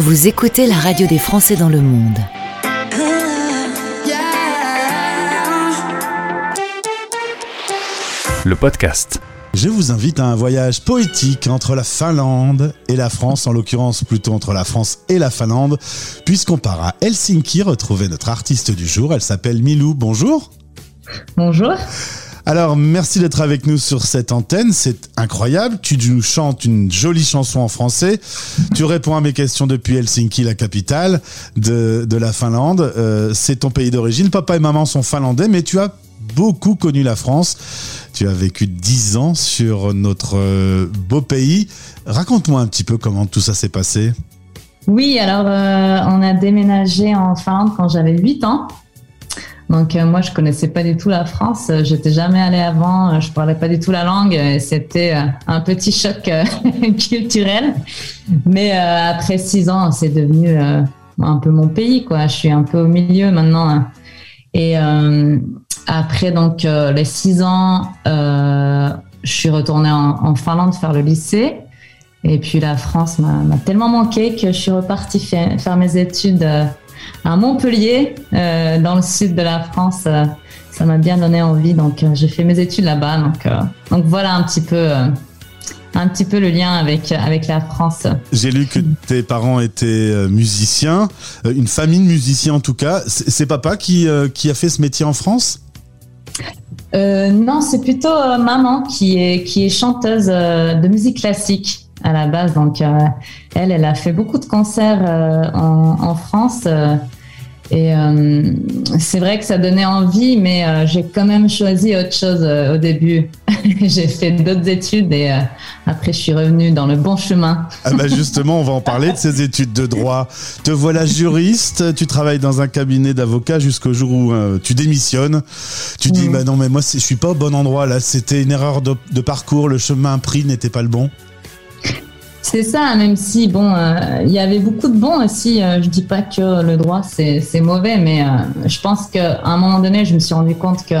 Vous écoutez la radio des Français dans le monde. Le podcast. Je vous invite à un voyage poétique entre la Finlande et la France, en l'occurrence plutôt entre la France et la Finlande, puisqu'on part à Helsinki retrouver notre artiste du jour. Elle s'appelle Milou. Bonjour. Bonjour. Alors, merci d'être avec nous sur cette antenne. C'est incroyable. Tu nous chantes une jolie chanson en français. Tu réponds à mes questions depuis Helsinki, la capitale de, la Finlande. Euh, c'est ton pays d'origine. Papa et maman sont finlandais, mais tu as beaucoup connu la France. Tu as vécu dix ans sur notre euh, beau pays. Raconte-moi un petit peu comment tout ça s'est passé. Oui, alors euh, on a déménagé en Finlande quand j'avais 8 ans. Donc euh, moi je connaissais pas du tout la France, j'étais jamais allée avant, je parlais pas du tout la langue, c'était un petit choc culturel. Mais après six ans, c'est devenu un peu mon pays quoi. Je suis un peu au milieu maintenant. Et après donc les six ans, je suis retournée en, en, Finlande faire le lycée. Et puis la France m'a tellement manqué que je suis repartie faire mes études à Montpellier, euh, dans le sud de la France. Euh, ça m'a bien donné envie, donc euh, j'ai fait mes études là-bas. Donc, donc voilà un petit peu un petit peu le lien avec, avec la France. J'ai lu que tes parents étaient musiciens, une famille de musiciens en tout cas. C'est papa qui, qui a fait ce métier en France? Non, c'est plutôt maman qui est, qui est chanteuse de musique classique à la base. Donc, euh, elle, elle a fait beaucoup de concerts euh, en, en, France. Euh, et c'est vrai que ça donnait envie, mais j'ai quand même choisi autre chose au début. j'ai fait d'autres études et après je suis revenue dans le bon chemin. ah bah justement, on va en parler de ces études de droit. Te voilà juriste, tu travailles dans un cabinet d'avocats jusqu'au jour où tu démissionnes. Tu dis, mm. bah non, mais moi je suis pas au bon endroit là, c'était une erreur de, de parcours, le chemin pris n'était pas le bon. C'est ça, même si bon, euh, il y avait beaucoup de bons aussi. Euh, je dis pas que le droit c'est mauvais, mais euh, je pense qu'à un moment donné, je me suis rendu compte que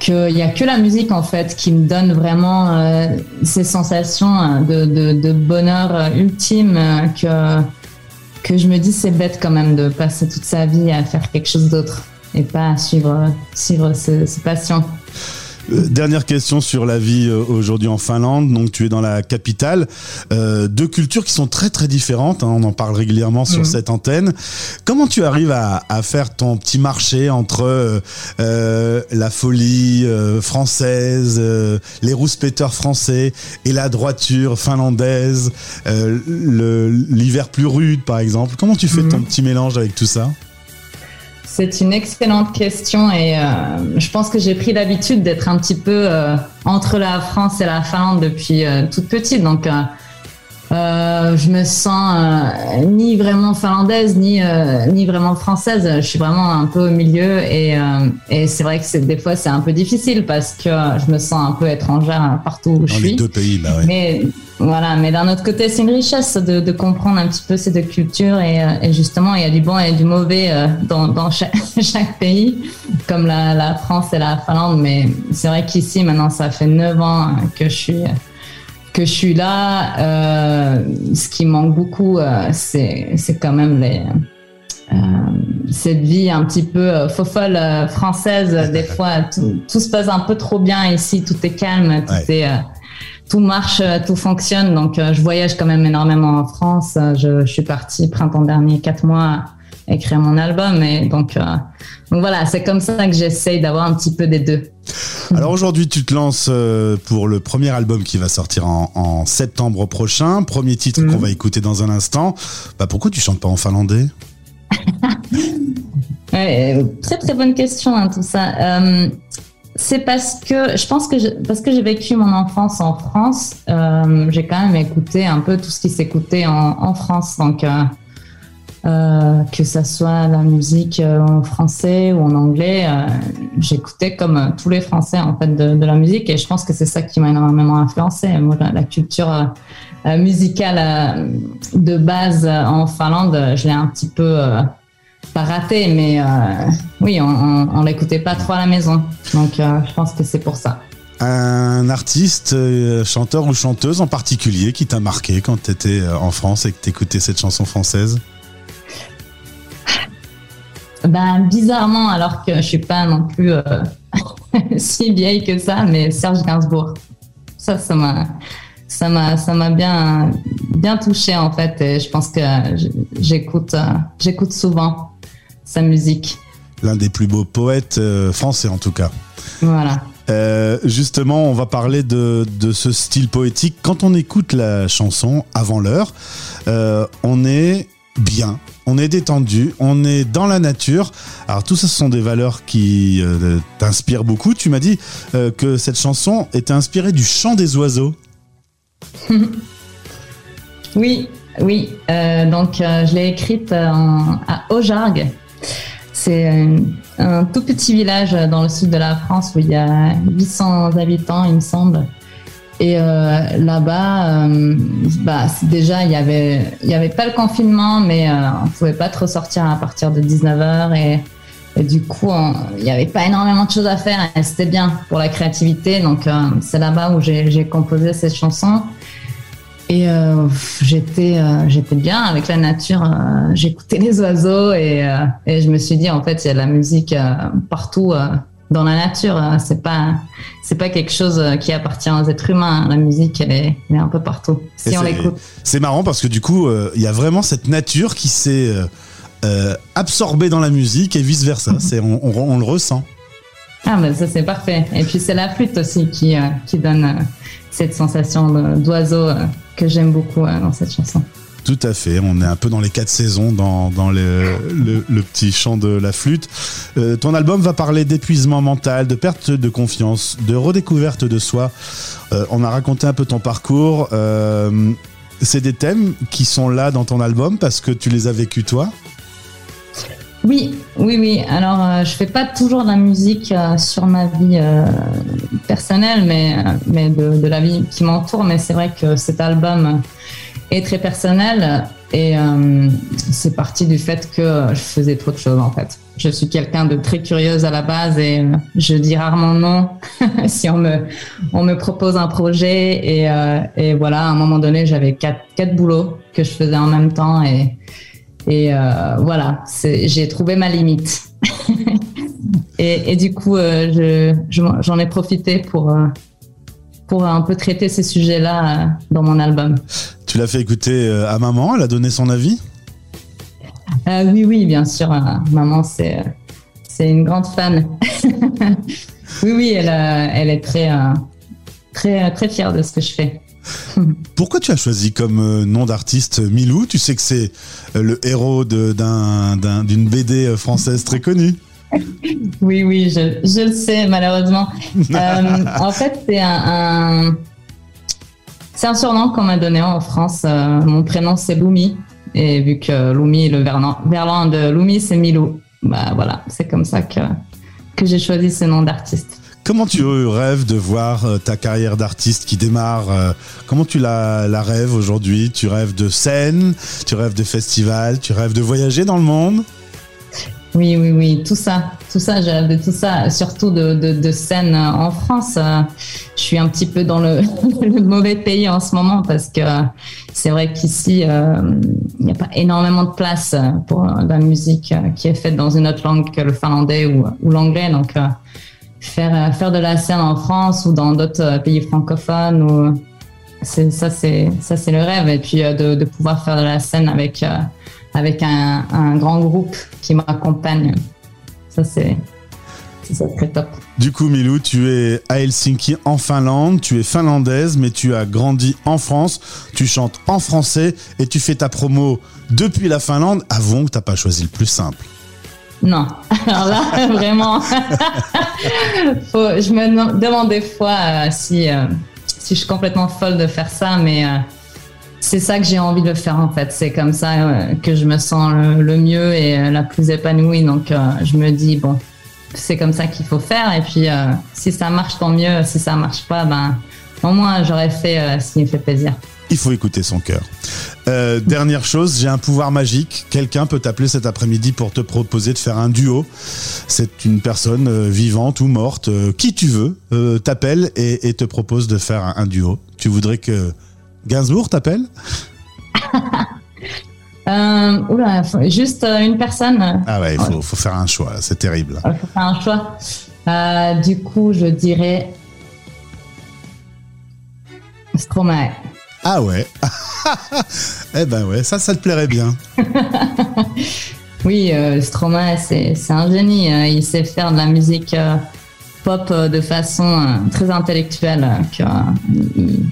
qu'il y a que la musique en fait qui me donne vraiment ces sensations de, de, de bonheur ultime que que je me dis c'est bête quand même de passer toute sa vie à faire quelque chose d'autre et pas à suivre suivre ses passions. Euh, dernière question sur la vie euh, aujourd'hui en Finlande. Donc tu es dans la capitale, euh, deux cultures qui sont très très différentes. Hein, on en parle régulièrement sur mhm. cette antenne. Comment tu arrives à, à, faire ton petit marché entre euh, la folie euh, française, les rouspéteurs français et la droiture finlandaise, l'hiver plus rude par exemple? Comment tu fais mhm. ton petit mélange avec tout ça? C'est une excellente question et euh, je pense que j'ai pris l'habitude d'être un petit peu euh, entre la France et la Finlande depuis euh, toute petite. Donc, je me sens ni vraiment finlandaise ni ni vraiment française. Je suis vraiment un peu au milieu et, et c'est vrai que des fois c'est un peu difficile parce que je me sens un peu étrangère partout où je suis. Dans les deux pays, bah ouais. Mais voilà, mais d'un autre côté, c'est une richesse de, de, comprendre un petit peu ces deux cultures et, euh, et, justement, il y a du bon et du mauvais euh, dans, dans chaque, chaque, pays, comme la, la, France et la Finlande. Mais c'est vrai qu'ici, maintenant, ça fait neuf ans que je suis que je suis là. Euh, ce qui manque beaucoup, euh, c'est quand même les euh, cette vie un petit peu faux folle française. Des fois, tout, tout, se passe un peu trop bien ici, tout est calme, tout ouais. est tout marche, euh, tout fonctionne. Donc, euh, je voyage quand même énormément en France. Euh, je, je suis partie printemps dernier, quatre mois, écrire mon album. Et donc, donc voilà, c'est comme ça que j'essaye d'avoir un petit peu des deux. Alors aujourd'hui, tu te lances pour le premier album qui va sortir en, en septembre prochain. Premier titre mmh. qu'on va écouter dans un instant. Bah, pourquoi tu chantes pas en finlandais? Ouais, Très très bonne question hein, tout ça. Euh, c'est parce que je pense que parce que j'ai vécu mon enfance en France, euh, j'ai quand même écouté un peu tout ce qui s'écoutait en, France, donc euh, euh, que ça soit la musique en français ou en anglais, j'écoutais comme tous les Français en fait de, la musique et je pense que c'est ça qui m'a énormément influencé. Moi, la, culture musicale de base en Finlande, je l'ai un petit peu pas raté, mais euh, oui, on, on, on l'écoutait pas trop à la maison. Donc, euh, je pense que c'est pour ça. un artiste, euh, chanteur ou chanteuse en particulier qui t'a marqué quand tu étais en France et que t'écoutais cette chanson française? Ben bizarrement, alors que je suis pas non plus si vieille que ça, mais Serge Gainsbourg. Ça, ça m'a, ça m'a, ça m'a bien, bien touché en fait. Et je pense que j'écoute, j'écoute souvent sa musique. L'un des plus beaux poètes français en tout cas. Voilà. Euh, justement, on va parler de, ce style poétique. Quand on écoute la chanson avant l'heure, euh, on est bien, on est détendu, on est dans la nature. Alors tout ça, ce sont des valeurs qui euh, t'inspirent beaucoup. Tu m'as dit que cette chanson était inspirée du chant des oiseaux. oui, oui. donc je l'ai écrite à Aujargues. C'est un, tout petit village dans le sud de la France où il y a 800 habitants, il me semble. Et euh, là-bas, euh, bah, déjà, il n'y avait, pas le confinement, mais euh, on ne pouvait pas trop sortir à partir de 19h. Et, et du coup, il n'y avait pas énormément de choses à faire. Et c'était bien pour la créativité. Donc, c'est là-bas où j'ai composé cette chanson. Et euh, j'étais euh, j'étais bien avec la nature. Euh, j'écoutais les oiseaux et, et je me suis dit en fait il y a de la musique partout dans la nature. C'est pas c'est pas quelque chose qui appartient aux êtres humains. La musique elle est, elle est un peu partout si on l'écoute. C'est marrant parce que du coup il y a vraiment cette nature qui s'est absorbée dans la musique et vice versa. C'est on, on, le ressent. Ah ben ça c'est parfait. Et puis c'est la flûte aussi qui qui donne cette sensation d'oiseau que j'aime beaucoup euh, dans cette chanson. Tout à fait, on est un peu dans les quatre saisons, dans, dans le, le, petit chant de la flûte. Euh, ton album va parler d'épuisement mental, de perte de confiance, de redécouverte de soi. Euh, on a raconté un peu ton parcours. c'est des thèmes qui sont là dans ton album parce que tu les as vécus toi oui, oui, oui. Alors, euh, je fais pas toujours de la musique euh, sur ma vie euh, personnelle, mais, mais de, la vie qui m'entoure. Mais c'est vrai que cet album est très personnel et c'est parti du fait que je faisais trop de choses en fait. Je suis quelqu'un de très curieuse à la base et je dis rarement non si on me, on me propose un projet. Et, et voilà, à un moment donné, j'avais quatre, quatre boulots que je faisais en même temps et et euh, voilà, j'ai trouvé ma limite. et, du coup, euh, j'en ai profité pour, euh, pour un peu traiter ces sujets-là dans mon album. Tu l'as fait écouter à maman Elle a donné son avis? Oui, oui, bien sûr. maman, c'est c'est une grande fan. oui, oui, elle, elle est très, très, très fière de ce que je fais. Pourquoi tu as choisi comme euh, nom d'artiste Milou? Tu sais que c'est euh, le héros d'une BD euh, française très connue. Oui, oui, je, le sais, malheureusement. en fait, c'est un, c'est un surnom qu'on m'a donné en France. mon prénom, c'est Loumi. Et vu que Loumi, le verlan, de Loumi, c'est Milou. Bah voilà, c'est comme ça que, que j'ai choisi ce nom d'artiste. Comment tu rêves de voir euh, ta carrière d'artiste qui démarre euh, Comment tu la, la rêves aujourd'hui? Tu rêves de scène Tu rêves de festival Tu rêves de voyager dans le monde? Oui, oui, oui, tout ça, tout ça, je rêve de tout ça, surtout de, de, scène en France. Je suis un petit peu dans le, mauvais pays en ce moment parce que c'est vrai qu'ici, euh, il n'y a pas énormément de place pour la musique qui est faite dans une autre langue que le finlandais ou, l'anglais. Euh, faire de la scène en France ou dans d'autres euh, pays francophones ou ça c'est le rêve et puis euh, de, pouvoir faire de la scène avec avec un, grand groupe qui m'accompagne ça c'est ça très top. Du coup, Milou, tu es à Helsinki en Finlande, tu es finlandaise, mais tu as grandi en France, tu chantes en français et tu fais ta promo depuis la Finlande. Avons que tu n'as pas choisi le plus simple. Non. Alors là, vraiment, je me demande des fois euh, si, euh, si je suis complètement folle de faire ça, mais euh, c'est ça que j'ai envie de faire en fait. C'est comme ça que je me sens le, mieux et la plus épanouie. Donc je me dis, bon, c'est comme ça qu'il faut faire. Et puis si ça marche, tant mieux. Si ça marche pas, ben au moins j'aurais fait ce qui me fait plaisir. Il faut écouter son cœur. Euh, dernière chose, j'ai un pouvoir magique. Quelqu'un peut t'appeler cet après-midi pour te proposer de faire un duo. C'est une personne euh, vivante ou morte, euh, qui tu veux, t'appelle et, te propose de faire un, duo. Tu voudrais que Gainsbourg t'appelle? Oula, juste une personne. Ah ouais, il faut, faut, faire un choix, c'est terrible. Il faut faire un choix. du coup, je dirais Stromae. Ah ouais. eh ben ouais, ça, ça te plairait bien. oui, euh, Stromae, c'est un génie. Hein. Il sait faire de la musique euh, pop euh, de façon très intellectuelle.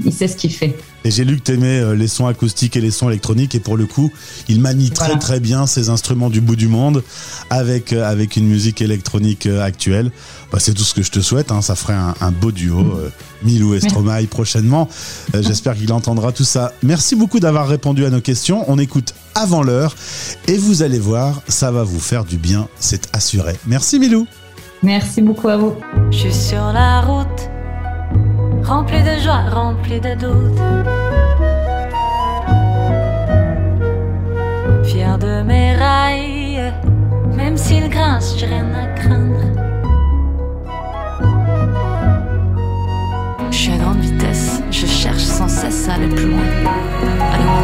il, sait ce qu'il fait. Et j'ai lu que tu aimais les sons acoustiques et les sons électroniques et pour le coup, il manie très très bien ses instruments du bout du monde avec, avec une musique électronique actuelle. Bah, c'est tout ce que je te souhaite. Hein. Ça ferait un, beau duo. Euh, Milou et Stromae prochainement. Euh, j'espère qu'il entendra tout ça. Merci beaucoup d'avoir répondu à nos questions. On écoute avant l'heure et vous allez voir, ça va vous faire du bien, c'est assuré. Merci Milou. Merci beaucoup à vous. Je suis sur la route, rempli de joie, rempli de doutes. Fier de mes rails, même s'ils grincent, j'ai rien à craindre. Je suis à grande vitesse, je cherche sans cesse à aller plus loin.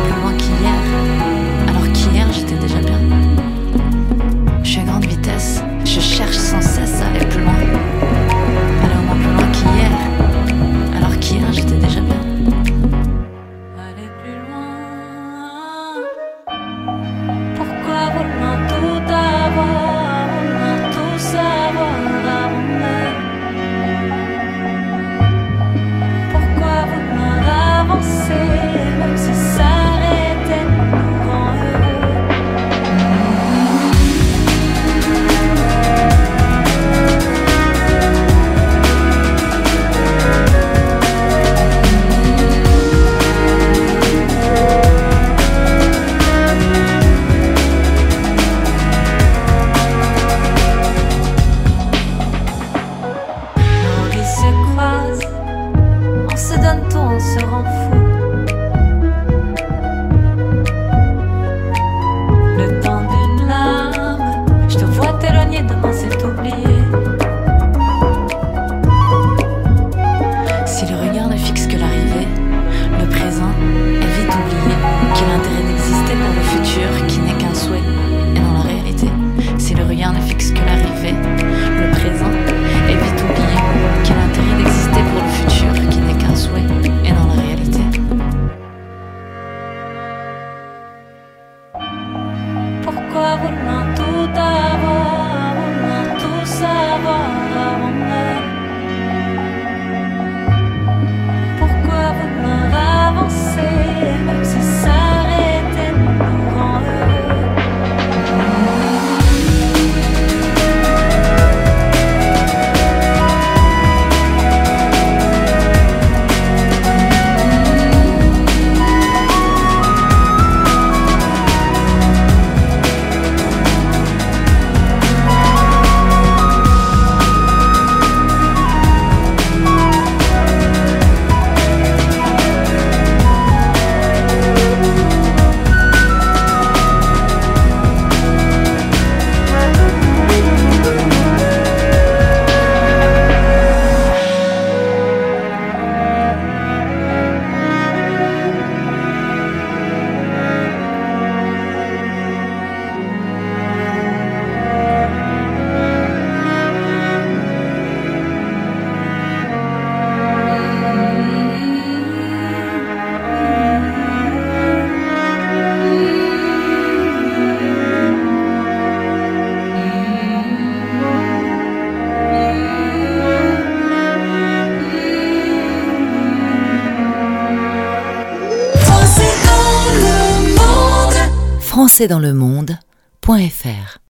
Dans le monde.fr